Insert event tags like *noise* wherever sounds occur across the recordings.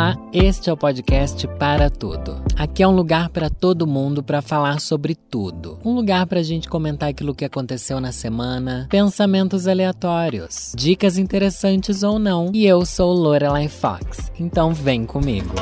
Olá, este é o podcast Para Tudo. Aqui é um lugar para todo mundo para falar sobre tudo. Um lugar para a gente comentar aquilo que aconteceu na semana, pensamentos aleatórios, dicas interessantes ou não. E eu sou Lorelai Fox, então vem comigo.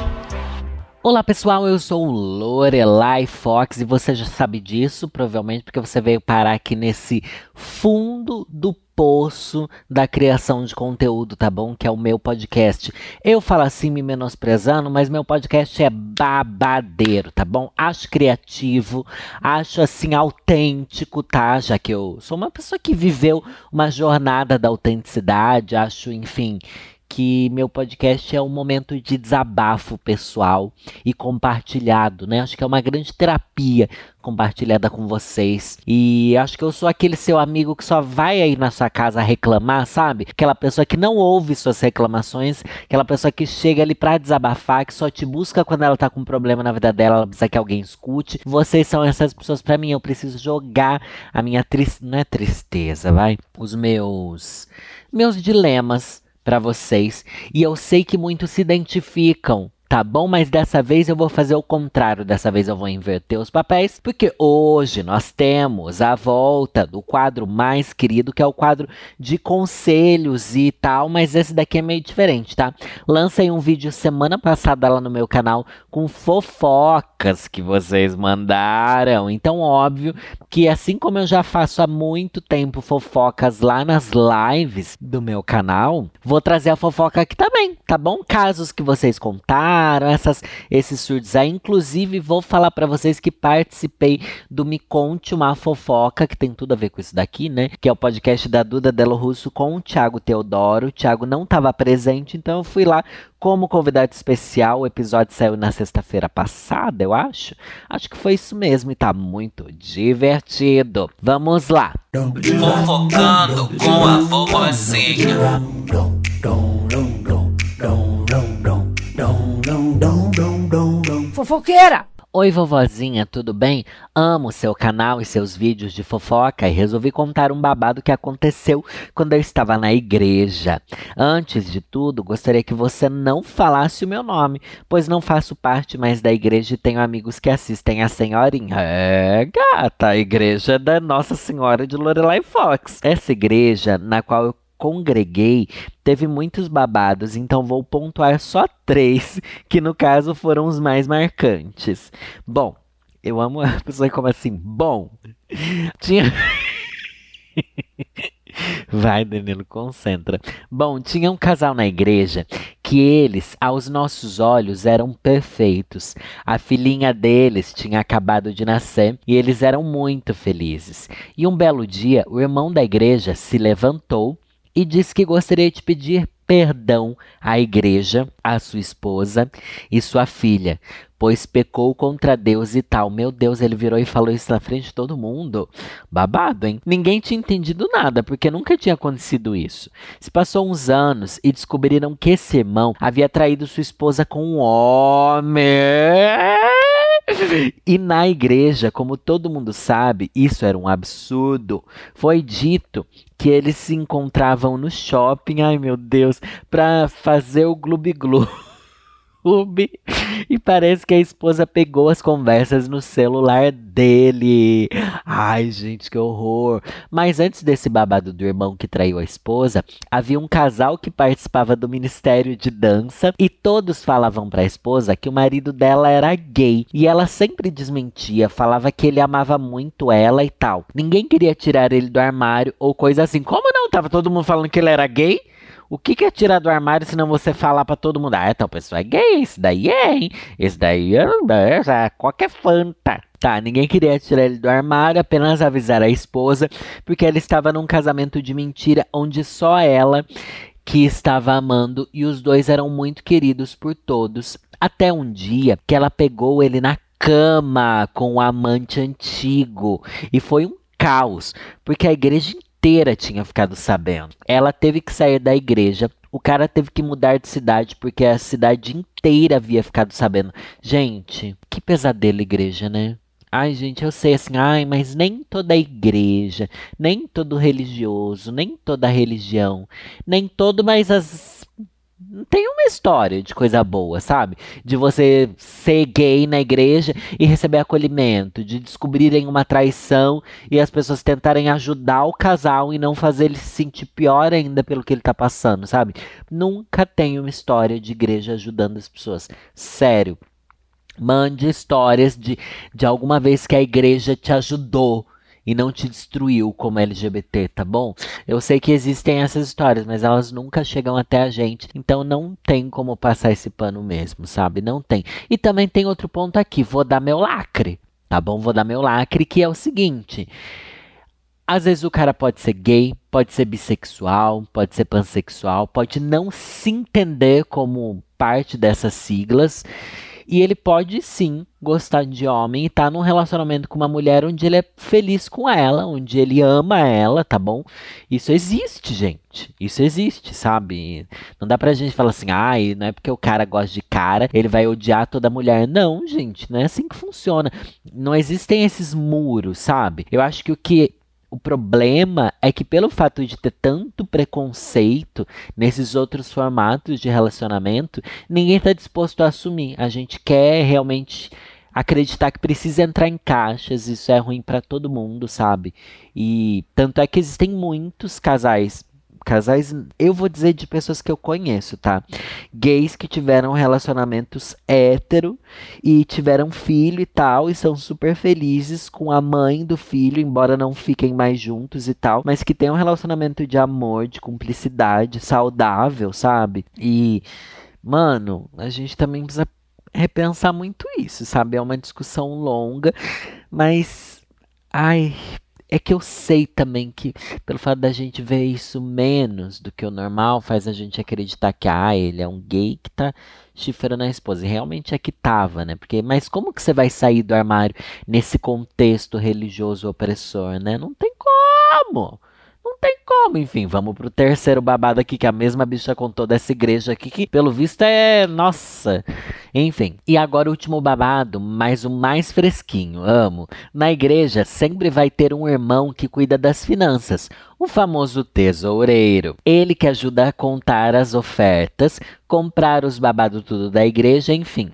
Olá pessoal, eu sou Lorelai Fox e você já sabe disso, provavelmente porque você veio parar aqui nesse fundo do poço da criação de conteúdo, tá bom? Que é o meu podcast. Eu falo assim me menosprezando, mas meu podcast é babadeiro, tá bom? Acho criativo, acho assim autêntico, tá? Já que eu sou uma pessoa que viveu uma jornada da autenticidade, acho, enfim, que meu podcast é um momento de desabafo pessoal e compartilhado, né? Acho que é uma grande terapia compartilhada com vocês. E acho que eu sou aquele seu amigo que só vai aí na sua casa reclamar, sabe? Aquela pessoa que não ouve suas reclamações, aquela pessoa que chega ali para desabafar, que só te busca quando ela tá com um problema na vida dela, ela precisa que alguém escute. Vocês são essas pessoas para mim. Eu preciso jogar a minha tristeza, não é tristeza, vai? Os meus meus dilemas para vocês. E eu sei que muitos se identificam Tá bom, mas dessa vez eu vou fazer o contrário. Dessa vez eu vou inverter os papéis, porque hoje nós temos a volta do quadro mais querido, que é o quadro de conselhos e tal, mas esse daqui é meio diferente, tá? Lancei um vídeo semana passada lá no meu canal com fofocas que vocês mandaram. Então, óbvio que assim como eu já faço há muito tempo fofocas lá nas lives do meu canal, vou trazer a fofoca aqui também, tá bom? Casos que vocês contaram essas, esses surdos aí. Inclusive, vou falar para vocês que participei do Me Conte Uma Fofoca, que tem tudo a ver com isso daqui, né? Que é o podcast da Duda Delo Russo com o Thiago Teodoro. O Thiago não estava presente, então eu fui lá como convidado especial. O episódio saiu na sexta-feira passada, eu acho. Acho que foi isso mesmo e tá muito divertido. Vamos lá. Fofocando com a vovozinha. Fofoqueira! Oi, vovozinha, tudo bem? Amo seu canal e seus vídeos de fofoca e resolvi contar um babado que aconteceu quando eu estava na igreja. Antes de tudo, gostaria que você não falasse o meu nome, pois não faço parte mais da igreja e tenho amigos que assistem a senhorinha. É, gata, a igreja da Nossa Senhora de Lorelai Fox. Essa igreja na qual eu congreguei teve muitos babados, então vou pontuar só três, que no caso foram os mais marcantes. Bom, eu amo a pessoa como assim, bom, tinha. *laughs* Vai, Danilo, concentra. Bom, tinha um casal na igreja que eles, aos nossos olhos, eram perfeitos. A filhinha deles tinha acabado de nascer e eles eram muito felizes. E um belo dia, o irmão da igreja se levantou e disse que gostaria de pedir perdão à igreja, à sua esposa e sua filha, pois pecou contra Deus e tal. Meu Deus, ele virou e falou isso na frente de todo mundo. Babado, hein? Ninguém tinha entendido nada, porque nunca tinha acontecido isso. Se passou uns anos e descobriram que esse irmão havia traído sua esposa com um homem. E na igreja, como todo mundo sabe, isso era um absurdo. Foi dito que eles se encontravam no shopping, ai meu Deus, para fazer o Gloob Gloob. *laughs* E parece que a esposa pegou as conversas no celular dele. Ai, gente, que horror. Mas antes desse babado do irmão que traiu a esposa, havia um casal que participava do Ministério de Dança e todos falavam para a esposa que o marido dela era gay. E ela sempre desmentia, falava que ele amava muito ela e tal. Ninguém queria tirar ele do armário ou coisa assim. Como não? Tava todo mundo falando que ele era gay? O que, que é tirar do armário se não você falar para todo mundo? Ah, então pessoal é gay, esse daí é, hein? Esse daí é, é, qualquer fanta. Tá, ninguém queria tirar ele do armário, apenas avisar a esposa, porque ela estava num casamento de mentira onde só ela que estava amando e os dois eram muito queridos por todos. Até um dia que ela pegou ele na cama com o amante antigo e foi um caos, porque a igreja inteira tinha ficado sabendo. Ela teve que sair da igreja. O cara teve que mudar de cidade porque a cidade inteira havia ficado sabendo. Gente, que pesadelo igreja, né? Ai, gente, eu sei assim, ai, mas nem toda igreja, nem todo religioso, nem toda religião, nem todo, mas as tem uma história de coisa boa, sabe? De você ser gay na igreja e receber acolhimento, de descobrirem uma traição e as pessoas tentarem ajudar o casal e não fazer ele se sentir pior ainda pelo que ele tá passando, sabe? Nunca tem uma história de igreja ajudando as pessoas. Sério. Mande histórias de, de alguma vez que a igreja te ajudou e não te destruiu como LGBT, tá bom? Eu sei que existem essas histórias, mas elas nunca chegam até a gente, então não tem como passar esse pano mesmo, sabe? Não tem. E também tem outro ponto aqui, vou dar meu lacre, tá bom? Vou dar meu lacre, que é o seguinte. Às vezes o cara pode ser gay, pode ser bissexual, pode ser pansexual, pode não se entender como parte dessas siglas e ele pode sim gostar de homem e estar tá num relacionamento com uma mulher onde ele é feliz com ela, onde ele ama ela, tá bom? Isso existe, gente. Isso existe, sabe? Não dá pra gente falar assim, ai, não é porque o cara gosta de cara, ele vai odiar toda mulher. Não, gente, não é assim que funciona. Não existem esses muros, sabe? Eu acho que o que o problema é que, pelo fato de ter tanto preconceito nesses outros formatos de relacionamento, ninguém está disposto a assumir. A gente quer realmente acreditar que precisa entrar em caixas, isso é ruim para todo mundo, sabe? E tanto é que existem muitos casais casais, eu vou dizer de pessoas que eu conheço, tá? Gays que tiveram relacionamentos hétero e tiveram filho e tal, e são super felizes com a mãe do filho, embora não fiquem mais juntos e tal, mas que tem um relacionamento de amor, de cumplicidade, saudável, sabe? E, mano, a gente também precisa repensar muito isso, sabe? É uma discussão longa, mas. Ai, é que eu sei também que, pelo fato da gente ver isso menos do que o normal, faz a gente acreditar que, ah, ele é um gay que tá chifrando a esposa. E realmente é que tava, né? Porque, mas como que você vai sair do armário nesse contexto religioso opressor, né? Não tem como tem como. Enfim, vamos pro terceiro babado aqui, que a mesma bicha contou dessa igreja aqui, que pelo visto é. Nossa! Enfim. E agora o último babado, mas o mais fresquinho, amo. Na igreja sempre vai ter um irmão que cuida das finanças, o famoso tesoureiro. Ele que ajuda a contar as ofertas, comprar os babados tudo da igreja, enfim.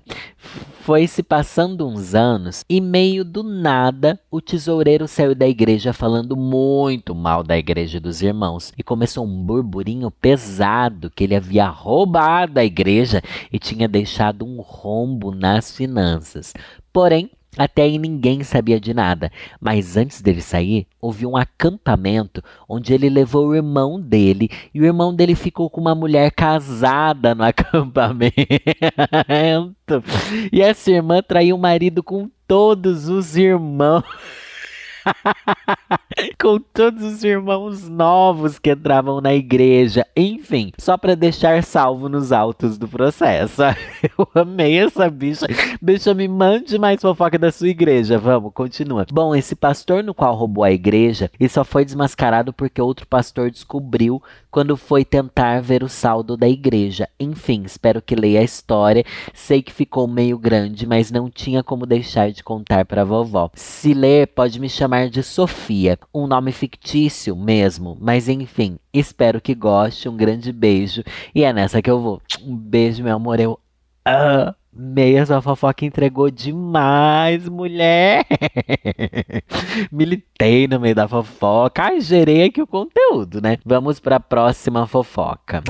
Foi se passando uns anos e meio do nada o tesoureiro saiu da igreja falando muito mal da igreja dos irmãos e começou um burburinho pesado que ele havia roubado a igreja e tinha deixado um rombo nas finanças. Porém, até aí ninguém sabia de nada, mas antes dele sair, houve um acampamento onde ele levou o irmão dele e o irmão dele ficou com uma mulher casada no *laughs* acampamento. E essa irmã traiu o marido com todos os irmãos. *laughs* com todos os irmãos novos que entravam na igreja. Enfim, só para deixar salvo nos autos do processo. *laughs* Eu amei essa bicha. Bicha, me mande mais fofoca da sua igreja. Vamos, continua. Bom, esse pastor no qual roubou a igreja, e só foi desmascarado porque outro pastor descobriu quando foi tentar ver o saldo da igreja. Enfim, espero que leia a história. Sei que ficou meio grande, mas não tinha como deixar de contar para vovó. Se ler, pode me chamar de Sofia, um nome fictício mesmo, mas enfim, espero que goste. Um grande beijo e é nessa que eu vou. Um beijo, meu amor. Eu amei essa fofoca, entregou demais, mulher. *laughs* Militei no meio da fofoca. Ai, gerei aqui o conteúdo, né? Vamos para a próxima fofoca.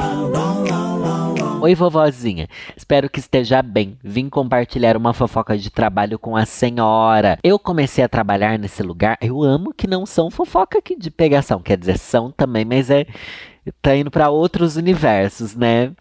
Oi, vovozinha. Espero que esteja bem. Vim compartilhar uma fofoca de trabalho com a senhora. Eu comecei a trabalhar nesse lugar. Eu amo que não são fofoca aqui de pegação. Quer dizer, são também, mas é tá indo para outros universos, né?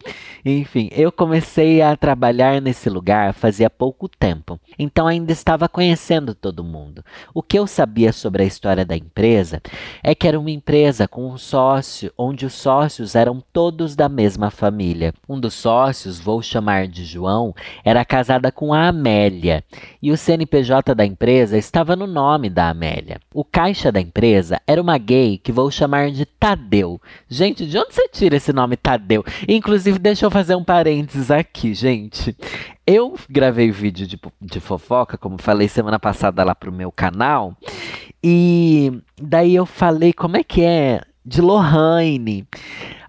Enfim, eu comecei a trabalhar nesse lugar fazia pouco tempo, então ainda estava conhecendo todo mundo. O que eu sabia sobre a história da empresa é que era uma empresa com um sócio, onde os sócios eram todos da mesma família. Um dos sócios, vou chamar de João, era casada com a Amélia e o CNPJ da empresa estava no nome da Amélia. O caixa da empresa era uma gay que vou chamar de Tadeu. Gente, Gente, de onde você tira esse nome Tadeu? Inclusive, deixa eu fazer um parênteses aqui, gente. Eu gravei vídeo de, de fofoca, como falei semana passada lá pro meu canal. E daí eu falei como é que é de Lohane.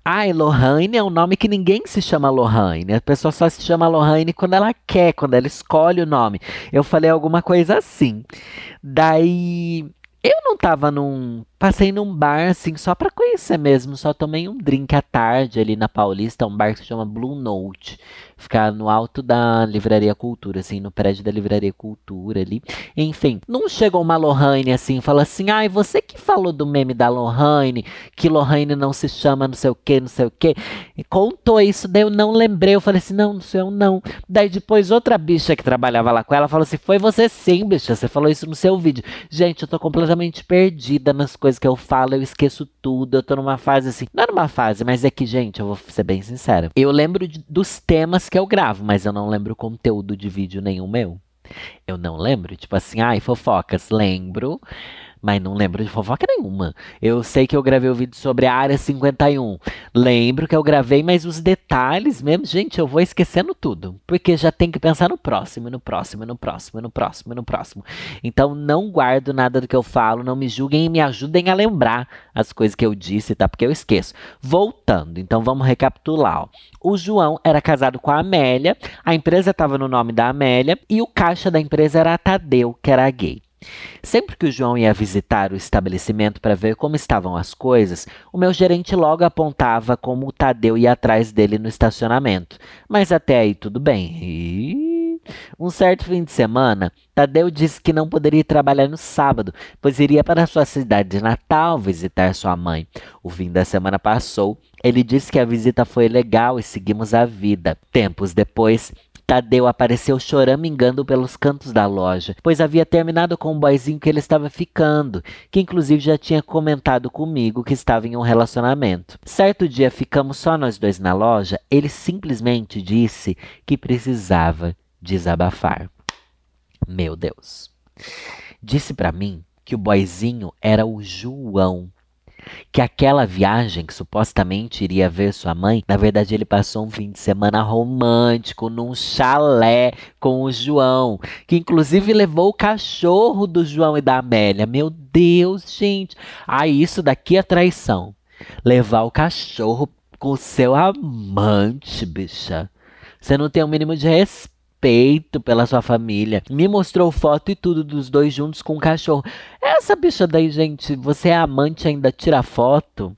Ai, Lohane é um nome que ninguém se chama Lohane. A pessoa só se chama Lohane quando ela quer, quando ela escolhe o nome. Eu falei alguma coisa assim. Daí eu não tava num. Passei num bar, assim, só pra conhecer mesmo. Só tomei um drink à tarde ali na Paulista, um bar que se chama Blue Note. Ficar no alto da Livraria Cultura, assim, no prédio da Livraria Cultura ali. Enfim, não chegou uma Lohane assim, fala assim: ai, você que falou do meme da Lohane, que Lohane não se chama não sei o que, não sei o que. Contou isso, daí eu não lembrei. Eu falei assim: não, não sei eu não. Daí depois outra bicha que trabalhava lá com ela falou assim: foi você sim, bicha, você falou isso no seu vídeo. Gente, eu tô completamente perdida nas coisas que eu falo, eu esqueço tudo. Eu tô numa fase assim, não é numa fase, mas é que, gente, eu vou ser bem sincera. Eu lembro de, dos temas que eu gravo, mas eu não lembro conteúdo de vídeo nenhum meu. Eu não lembro, tipo assim, ai, fofocas, lembro mas não lembro de fofoca nenhuma. Eu sei que eu gravei o um vídeo sobre a Área 51. Lembro que eu gravei, mas os detalhes mesmo, gente, eu vou esquecendo tudo. Porque já tem que pensar no próximo, no próximo, no próximo, no próximo, no próximo. Então não guardo nada do que eu falo, não me julguem e me ajudem a lembrar as coisas que eu disse, tá? Porque eu esqueço. Voltando, então vamos recapitular. Ó. O João era casado com a Amélia, a empresa estava no nome da Amélia e o caixa da empresa era a Tadeu, que era gay. Sempre que o João ia visitar o estabelecimento para ver como estavam as coisas, o meu gerente logo apontava como o Tadeu ia atrás dele no estacionamento. Mas até aí tudo bem. E... Um certo fim de semana, Tadeu disse que não poderia trabalhar no sábado, pois iria para sua cidade de Natal visitar sua mãe. O fim da semana passou, ele disse que a visita foi legal e seguimos a vida. Tempos depois, Tadeu apareceu choramingando pelos cantos da loja, pois havia terminado com um boyzinho que ele estava ficando, que inclusive já tinha comentado comigo que estava em um relacionamento. Certo dia ficamos só nós dois na loja, ele simplesmente disse que precisava desabafar. Meu Deus. Disse para mim que o boyzinho era o João, que aquela viagem que supostamente iria ver sua mãe, na verdade ele passou um fim de semana romântico num chalé com o João, que inclusive levou o cachorro do João e da Amélia. Meu Deus, gente. Ah, isso daqui é traição. Levar o cachorro com seu amante, bicha. Você não tem o um mínimo de respeito respeito pela sua família. Me mostrou foto e tudo dos dois juntos com o cachorro. Essa bicha daí, gente, você é amante ainda tira foto?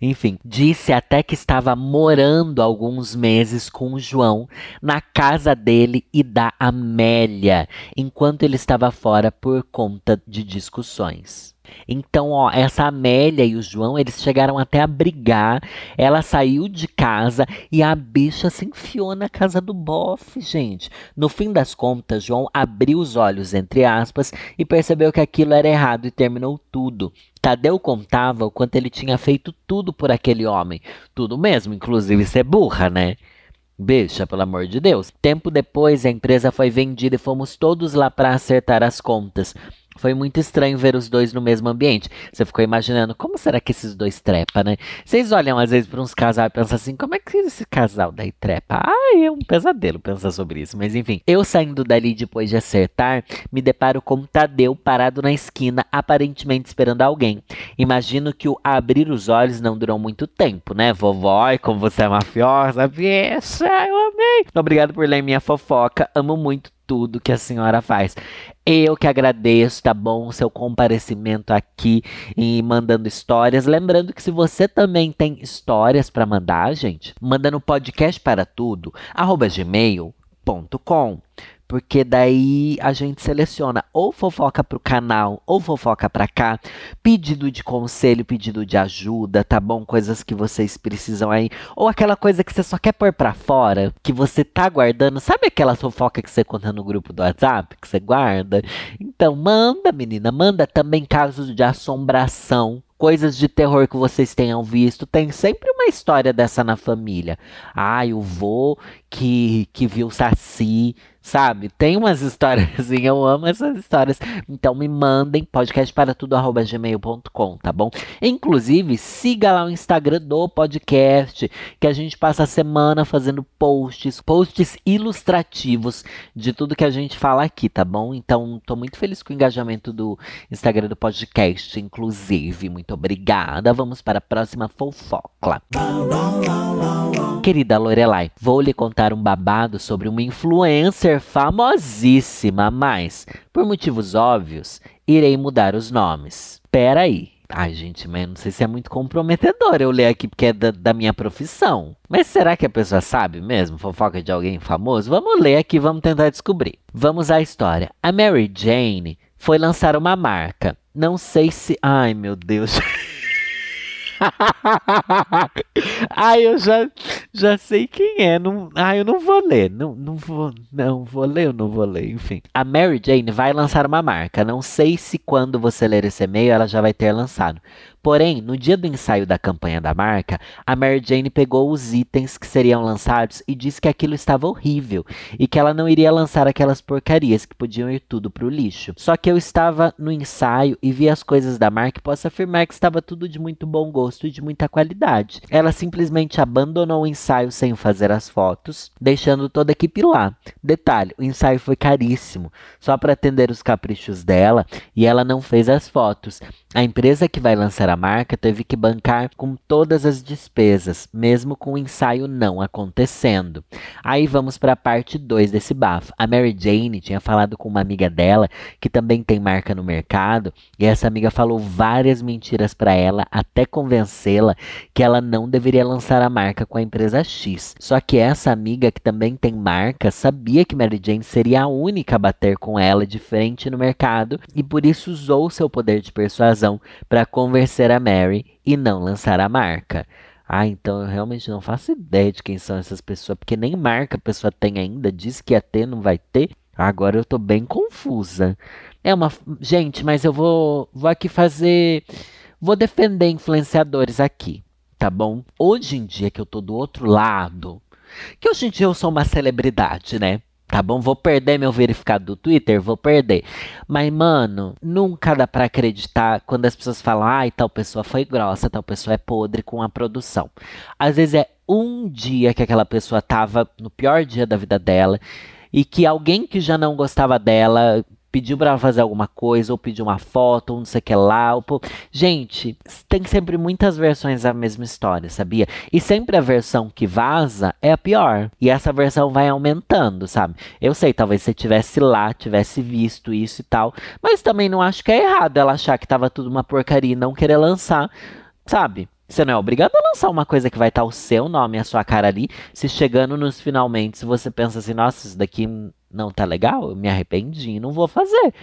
Enfim, disse até que estava morando alguns meses com o João na casa dele e da Amélia, enquanto ele estava fora por conta de discussões. Então, ó, essa Amélia e o João, eles chegaram até a brigar. Ela saiu de casa e a bicha se enfiou na casa do bofe, gente. No fim das contas, João abriu os olhos, entre aspas, e percebeu que aquilo era errado e terminou tudo. Tadeu contava o quanto ele tinha feito tudo por aquele homem. Tudo mesmo, inclusive ser burra, né? Bicha, pelo amor de Deus. Tempo depois, a empresa foi vendida e fomos todos lá para acertar as contas. Foi muito estranho ver os dois no mesmo ambiente. Você ficou imaginando como será que esses dois trepa, né? Vocês olham às vezes para uns casais e pensam assim, como é que esse casal daí trepa? Ai, é um pesadelo pensar sobre isso. Mas enfim, eu saindo dali depois de acertar, me deparo com Tadeu parado na esquina, aparentemente esperando alguém. Imagino que o abrir os olhos não durou muito tempo, né? Vovó, como você é mafiosa, bicha, eu amei. Obrigado por ler minha fofoca. Amo muito tudo que a senhora faz. Eu que agradeço, tá bom? O seu comparecimento aqui e mandando histórias. Lembrando que se você também tem histórias para mandar, gente, manda no podcast para tudo, arroba gmail.com porque daí a gente seleciona ou fofoca pro canal ou fofoca pra cá, pedido de conselho, pedido de ajuda, tá bom? Coisas que vocês precisam aí, ou aquela coisa que você só quer pôr pra fora, que você tá guardando, sabe aquela fofoca que você conta no grupo do WhatsApp, que você guarda? Então manda, menina, manda também casos de assombração, coisas de terror que vocês tenham visto. Tem sempre uma história dessa na família. Ai, o vô que, que viu Saci sabe? Tem umas *laughs* histórias eu amo essas histórias. Então me mandem podcastparatudo@gmail.com, tá bom? Inclusive, siga lá o Instagram do podcast, que a gente passa a semana fazendo posts, posts ilustrativos de tudo que a gente fala aqui, tá bom? Então, tô muito feliz com o engajamento do Instagram do podcast, inclusive. Muito obrigada. Vamos para a próxima fofoca. Querida Lorelai, vou lhe contar um babado sobre uma influencer famosíssima, mas, por motivos óbvios, irei mudar os nomes. Pera aí. Ai, gente, mas não sei se é muito comprometedor eu ler aqui porque é da, da, minha profissão. Mas será que a pessoa sabe mesmo? Fofoca de alguém famoso? Vamos ler aqui, vamos tentar descobrir. Vamos à história. A Mary Jane foi lançar uma marca. Não sei se. Ai, meu Deus. *laughs* *laughs* Ai, eu já, já sei quem é. Não, ai, eu não vou ler. Não, não vou, não vou ler, eu não vou ler. Enfim. A Mary Jane vai lançar uma marca. Não sei se quando você ler esse e-mail ela já vai ter lançado. Porém, no dia do ensaio da campanha da marca, a Mary Jane pegou os itens que seriam lançados e disse que aquilo estava horrível e que ela não iria lançar aquelas porcarias que podiam ir tudo para o lixo. Só que eu estava no ensaio e vi as coisas da marca e posso afirmar que estava tudo de muito bom gosto e de muita qualidade. Ela simplesmente abandonou o ensaio sem fazer as fotos, deixando toda a equipe lá. Detalhe: o ensaio foi caríssimo, só para atender os caprichos dela e ela não fez as fotos. A empresa que vai lançar a marca teve que bancar com todas as despesas, mesmo com o ensaio não acontecendo. Aí vamos para a parte 2 desse bafo. A Mary Jane tinha falado com uma amiga dela que também tem marca no mercado, e essa amiga falou várias mentiras para ela até convencê-la que ela não deveria lançar a marca com a empresa X. Só que essa amiga que também tem marca sabia que Mary Jane seria a única a bater com ela de frente no mercado e por isso usou seu poder de persuasão para convencer a Mary e não lançar a marca. Ah, então eu realmente não faço ideia de quem são essas pessoas, porque nem marca a pessoa tem ainda, diz que ia ter, não vai ter. Agora eu tô bem confusa. É uma. Gente, mas eu vou, vou aqui fazer. Vou defender influenciadores aqui, tá bom? Hoje em dia que eu tô do outro lado, que hoje em dia eu sou uma celebridade, né? Tá bom? Vou perder meu verificado do Twitter? Vou perder. Mas, mano, nunca dá para acreditar quando as pessoas falam, ai, tal pessoa foi grossa, tal pessoa é podre com a produção. Às vezes é um dia que aquela pessoa tava no pior dia da vida dela e que alguém que já não gostava dela pediu para fazer alguma coisa, ou pediu uma foto, ou não sei o que lá. Ou... Gente, tem sempre muitas versões da mesma história, sabia? E sempre a versão que vaza é a pior. E essa versão vai aumentando, sabe? Eu sei, talvez você tivesse lá, tivesse visto isso e tal, mas também não acho que é errado ela achar que tava tudo uma porcaria e não querer lançar, sabe? Você não é obrigado a lançar uma coisa que vai estar o seu nome a sua cara ali. Se chegando nos finalmente, se você pensa assim, nossa, isso daqui não tá legal, eu me arrependi e não vou fazer.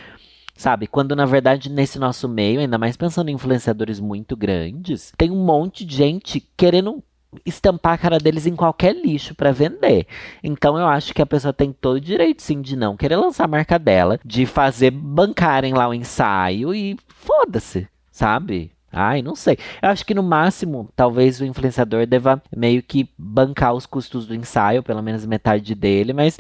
Sabe? Quando na verdade nesse nosso meio, ainda mais pensando em influenciadores muito grandes, tem um monte de gente querendo estampar a cara deles em qualquer lixo para vender. Então eu acho que a pessoa tem todo o direito sim de não querer lançar a marca dela, de fazer bancarem lá o ensaio e foda-se, sabe? Ai, não sei. Eu acho que no máximo, talvez o influenciador deva meio que bancar os custos do ensaio, pelo menos metade dele, mas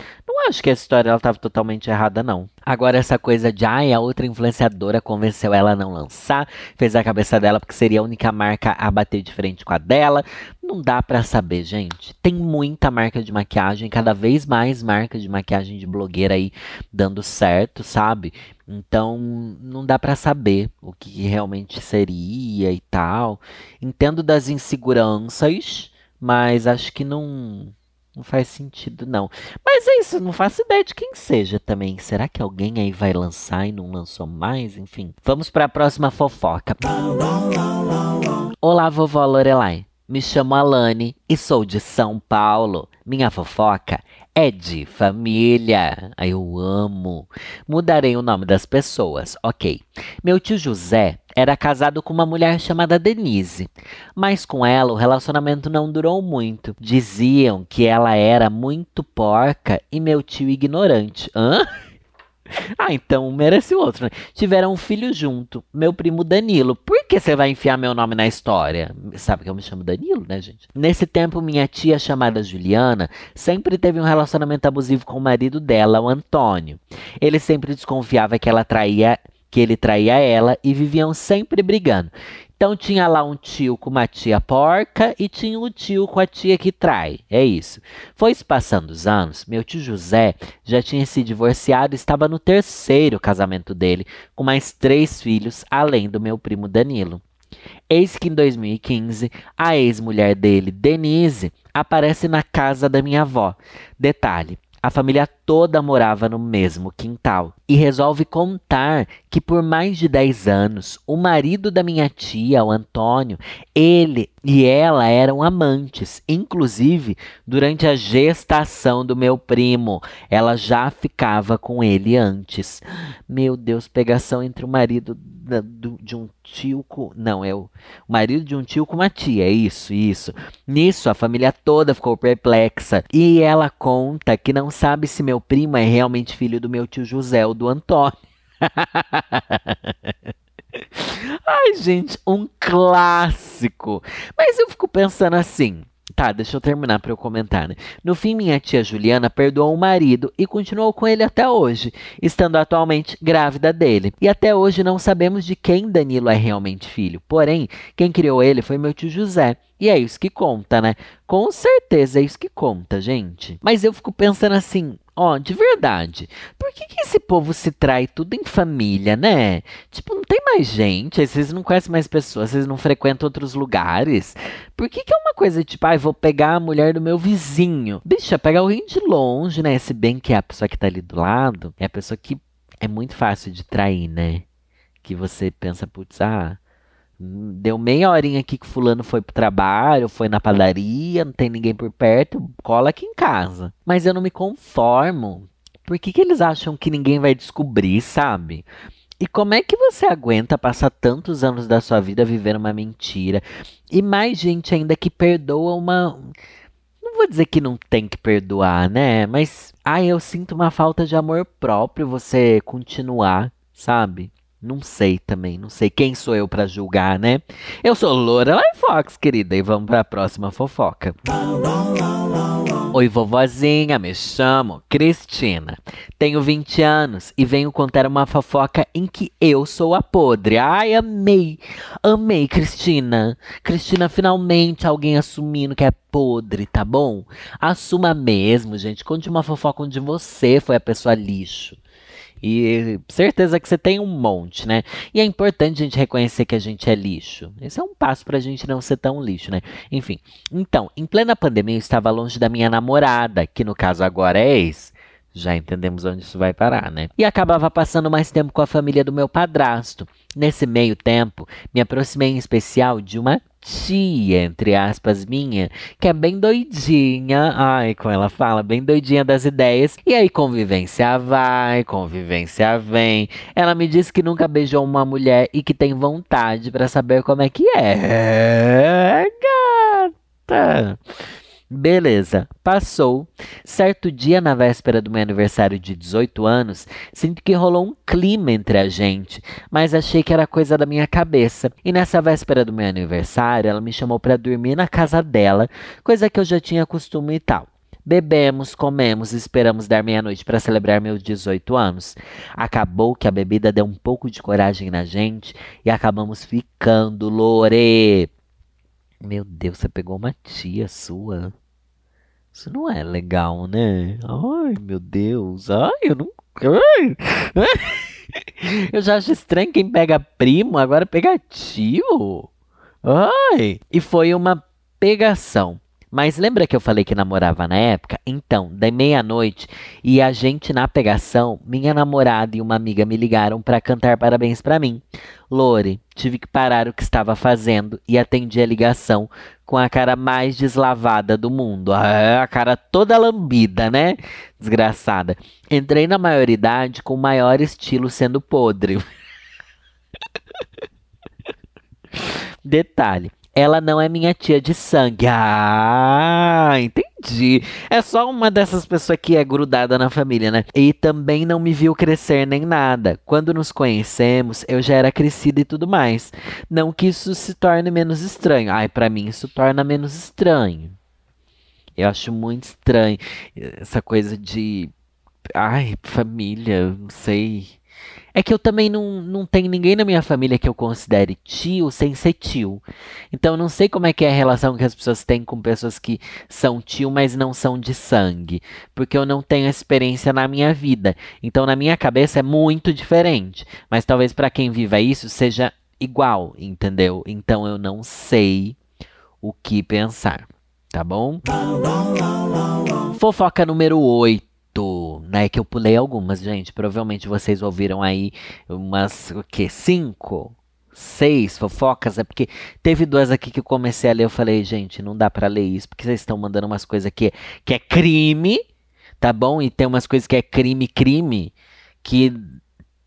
acho que essa história ela estava totalmente errada, não. Agora, essa coisa de, ai, a outra influenciadora convenceu ela a não lançar, fez a cabeça dela porque seria a única marca a bater de frente com a dela. Não dá para saber, gente. Tem muita marca de maquiagem, cada vez mais marca de maquiagem de blogueira aí dando certo, sabe? Então, não dá para saber o que realmente seria e tal. Entendo das inseguranças, mas acho que não não faz sentido não. Mas é isso, não faço ideia de quem seja também. Será que alguém aí vai lançar e não lançou mais? Enfim, vamos para a próxima fofoca. Olá, vovó Lorelai. Me chamo Alane e sou de São Paulo. Minha fofoca é de família. Eu amo. Mudarei o nome das pessoas, ok. Meu tio José era casado com uma mulher chamada Denise, mas com ela o relacionamento não durou muito. Diziam que ela era muito porca e meu tio ignorante. Hã? *laughs* Ah, então merece o outro, né? Tiveram um filho junto, meu primo Danilo. Por que você vai enfiar meu nome na história? Sabe que eu me chamo Danilo, né, gente? Nesse tempo, minha tia, chamada Juliana, sempre teve um relacionamento abusivo com o marido dela, o Antônio. Ele sempre desconfiava que ela traía que ele traía ela e viviam sempre brigando. Então tinha lá um tio com uma tia porca e tinha um tio com a tia que trai. É isso. Foi se passando os anos, meu tio José já tinha se divorciado e estava no terceiro casamento dele, com mais três filhos, além do meu primo Danilo. Eis que em 2015, a ex-mulher dele, Denise, aparece na casa da minha avó. Detalhe: a família toda morava no mesmo quintal e resolve contar que por mais de 10 anos, o marido da minha tia, o Antônio, ele e ela eram amantes. Inclusive, durante a gestação do meu primo, ela já ficava com ele antes. Meu Deus, pegação entre o marido de um tio com. Não, é o, marido de um tio com uma tia. Isso, isso. Nisso, a família toda ficou perplexa. E ela conta que não sabe se meu primo é realmente filho do meu tio José ou do Antônio. *laughs* Ai, gente, um clássico. Mas eu fico pensando assim. Tá, deixa eu terminar para eu comentar, né? No fim, minha tia Juliana perdoou o marido e continuou com ele até hoje, estando atualmente grávida dele. E até hoje não sabemos de quem Danilo é realmente filho. Porém, quem criou ele foi meu tio José. E é isso que conta, né? Com certeza é isso que conta, gente. Mas eu fico pensando assim, Ó, de verdade. Por que, que esse povo se trai tudo em família, né? Tipo, não tem mais gente, aí vocês não conhecem mais pessoas, vocês não frequentam outros lugares. Por que, que é uma coisa tipo, ai, ah, vou pegar a mulher do meu vizinho? Bicha, pegar alguém de longe, né? Se bem que a pessoa que tá ali do lado é a pessoa que é muito fácil de trair, né? Que você pensa, putz, ah, Deu meia horinha aqui que fulano foi pro trabalho, foi na padaria, não tem ninguém por perto, cola aqui em casa. Mas eu não me conformo. Por que, que eles acham que ninguém vai descobrir, sabe? E como é que você aguenta passar tantos anos da sua vida vivendo uma mentira? E mais gente ainda que perdoa uma. Não vou dizer que não tem que perdoar, né? Mas, ai, eu sinto uma falta de amor próprio você continuar, sabe? Não sei também, não sei quem sou eu para julgar, né? Eu sou Lorelai Fox, querida, e vamos para a próxima fofoca. Oi, vovozinha, me chamo Cristina. Tenho 20 anos e venho contar uma fofoca em que eu sou a podre. Ai, amei, amei, Cristina. Cristina, finalmente alguém assumindo que é podre, tá bom? Assuma mesmo, gente. Conte uma fofoca onde você foi a pessoa lixo. E certeza que você tem um monte, né? E é importante a gente reconhecer que a gente é lixo. Esse é um passo pra gente não ser tão lixo, né? Enfim. Então, em plena pandemia, eu estava longe da minha namorada, que no caso agora é ex. Já entendemos onde isso vai parar, né? E acabava passando mais tempo com a família do meu padrasto. Nesse meio tempo, me aproximei em especial de uma tia, entre aspas, minha, que é bem doidinha. Ai, como ela fala, bem doidinha das ideias. E aí, convivência vai, convivência vem. Ela me disse que nunca beijou uma mulher e que tem vontade para saber como é que é. Gata! Beleza, passou. Certo dia, na véspera do meu aniversário de 18 anos, sinto que rolou um clima entre a gente, mas achei que era coisa da minha cabeça. E nessa véspera do meu aniversário, ela me chamou para dormir na casa dela, coisa que eu já tinha costume e tal. Bebemos, comemos e esperamos dar meia-noite para celebrar meus 18 anos. Acabou que a bebida deu um pouco de coragem na gente e acabamos ficando, Lore. Meu Deus, você pegou uma tia sua. Isso não é legal, né? Ai, meu Deus. Ai, eu não. Ai. Eu já acho estranho quem pega primo, agora pega tio. Ai! E foi uma pegação. Mas lembra que eu falei que namorava na época? Então, da meia-noite e a gente na pegação, minha namorada e uma amiga me ligaram para cantar parabéns para mim. Lore, tive que parar o que estava fazendo e atendi a ligação com a cara mais deslavada do mundo. Ah, a cara toda lambida, né? Desgraçada. Entrei na maioridade com o maior estilo sendo podre. *laughs* Detalhe. Ela não é minha tia de sangue. Ah, entendi. É só uma dessas pessoas que é grudada na família, né? E também não me viu crescer nem nada. Quando nos conhecemos, eu já era crescida e tudo mais. Não que isso se torne menos estranho. Ai, para mim isso torna menos estranho. Eu acho muito estranho essa coisa de. Ai, família, não sei. É que eu também não, não tenho ninguém na minha família que eu considere tio sem ser tio. Então eu não sei como é que é a relação que as pessoas têm com pessoas que são tio, mas não são de sangue. Porque eu não tenho experiência na minha vida. Então na minha cabeça é muito diferente. Mas talvez para quem viva isso seja igual, entendeu? Então eu não sei o que pensar. Tá bom? Fofoca número 8 né? Que eu pulei algumas, gente. Provavelmente vocês ouviram aí umas, o quê? Cinco? Seis fofocas? É porque teve duas aqui que eu comecei a ler. Eu falei, gente, não dá para ler isso, porque vocês estão mandando umas coisas aqui que é crime, tá bom? E tem umas coisas que é crime, crime, que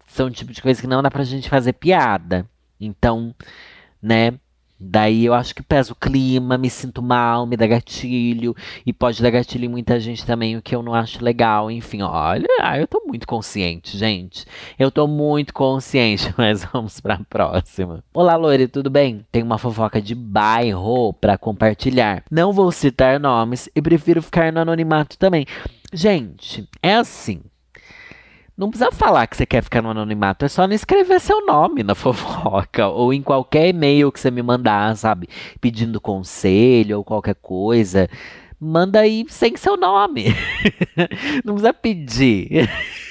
são tipo de coisa que não dá pra gente fazer piada. Então, né? Daí eu acho que pesa o clima, me sinto mal, me dá gatilho, e pode dar gatilho em muita gente também, o que eu não acho legal. Enfim, olha, ah, eu tô muito consciente, gente. Eu tô muito consciente, *laughs* mas vamos pra próxima. Olá, Lore, tudo bem? Tem uma fofoca de bairro para compartilhar. Não vou citar nomes e prefiro ficar no anonimato também. Gente, é assim. Não precisa falar que você quer ficar no anonimato, é só não escrever seu nome na *laughs* fofoca ou em qualquer e-mail que você me mandar, sabe? Pedindo conselho ou qualquer coisa. Manda aí sem seu nome. *laughs* não precisa pedir. *laughs*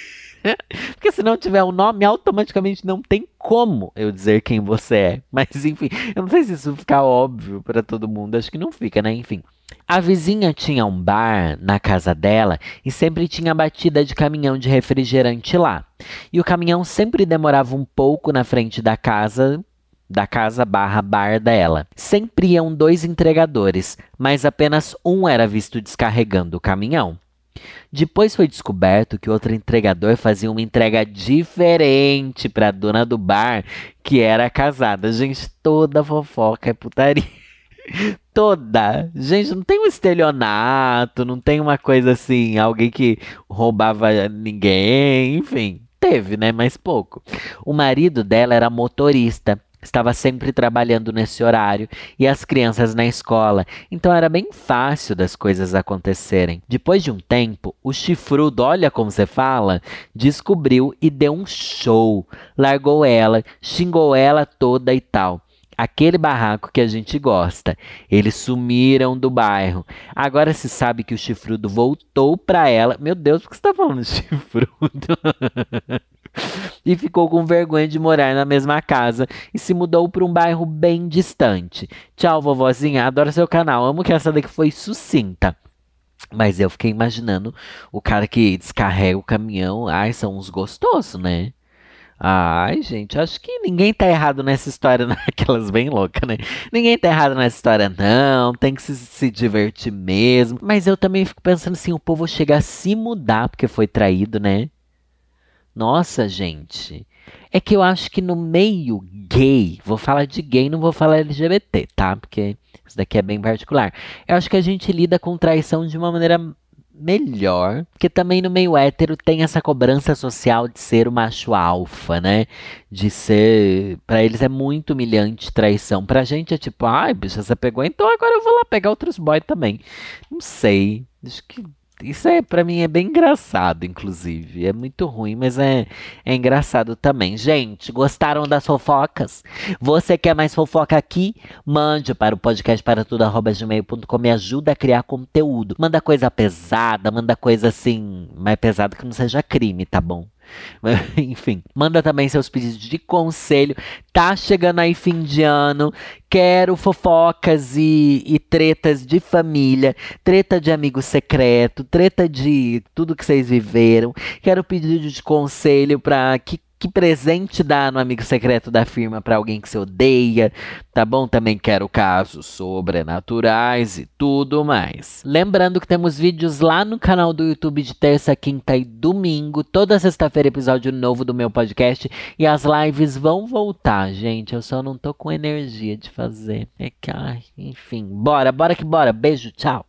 *laughs* Porque se não tiver o um nome, automaticamente não tem como eu dizer quem você é. Mas enfim, eu não sei se isso fica óbvio para todo mundo. Acho que não fica, né? Enfim. A vizinha tinha um bar na casa dela e sempre tinha batida de caminhão de refrigerante lá. E o caminhão sempre demorava um pouco na frente da casa da casa barra bar dela. Sempre iam dois entregadores, mas apenas um era visto descarregando o caminhão. Depois foi descoberto que outro entregador fazia uma entrega diferente para a dona do bar, que era casada. Gente, toda fofoca é putaria. *laughs* Toda. Gente, não tem um estelionato, não tem uma coisa assim, alguém que roubava ninguém, enfim. Teve, né? Mas pouco. O marido dela era motorista estava sempre trabalhando nesse horário e as crianças na escola, então era bem fácil das coisas acontecerem. Depois de um tempo, o chifrudo, olha como você fala, descobriu e deu um show. Largou ela, xingou ela toda e tal aquele barraco que a gente gosta. Eles sumiram do bairro. Agora se sabe que o chifrudo voltou para ela. Meu Deus, por que você tá falando *laughs* chifrudo? *laughs* *laughs* e ficou com vergonha de morar na mesma casa e se mudou para um bairro bem distante. Tchau, vovozinha. Adoro seu canal. Amo que essa daqui foi sucinta. Mas eu fiquei imaginando o cara que descarrega o caminhão. Ai, são uns gostosos, né? Ai, gente, acho que ninguém tá errado nessa história, *laughs* naquelas bem loucas, né? Ninguém tá errado nessa história, não. Tem que se, se divertir mesmo. Mas eu também fico pensando assim: o povo chega a se mudar porque foi traído, né? Nossa, gente. É que eu acho que no meio gay, vou falar de gay, não vou falar LGBT, tá? Porque isso daqui é bem particular. Eu acho que a gente lida com traição de uma maneira melhor, porque também no meio hétero tem essa cobrança social de ser o macho alfa, né? De ser, para eles é muito humilhante traição. Pra gente é tipo, ai, bicha, você pegou, então agora eu vou lá pegar outros boys também. Não sei. Acho que isso é para mim é bem engraçado, inclusive. É muito ruim, mas é, é engraçado também. Gente, gostaram das fofocas? Você quer mais fofoca aqui? Mande para o podcast para me ajuda a criar conteúdo. Manda coisa pesada, manda coisa assim, mais pesada que não seja crime, tá bom? *laughs* Enfim, manda também seus pedidos de conselho. Tá chegando aí fim de ano. Quero fofocas e, e tretas de família, treta de amigo secreto, treta de tudo que vocês viveram. Quero pedido de conselho para que que presente dar no amigo secreto da firma para alguém que você odeia, tá bom? Também quero casos sobrenaturais e tudo mais. Lembrando que temos vídeos lá no canal do YouTube de terça, quinta e domingo, toda sexta-feira episódio novo do meu podcast e as lives vão voltar, gente. Eu só não tô com energia de fazer. É que, ai, enfim, bora, bora que bora. Beijo, tchau.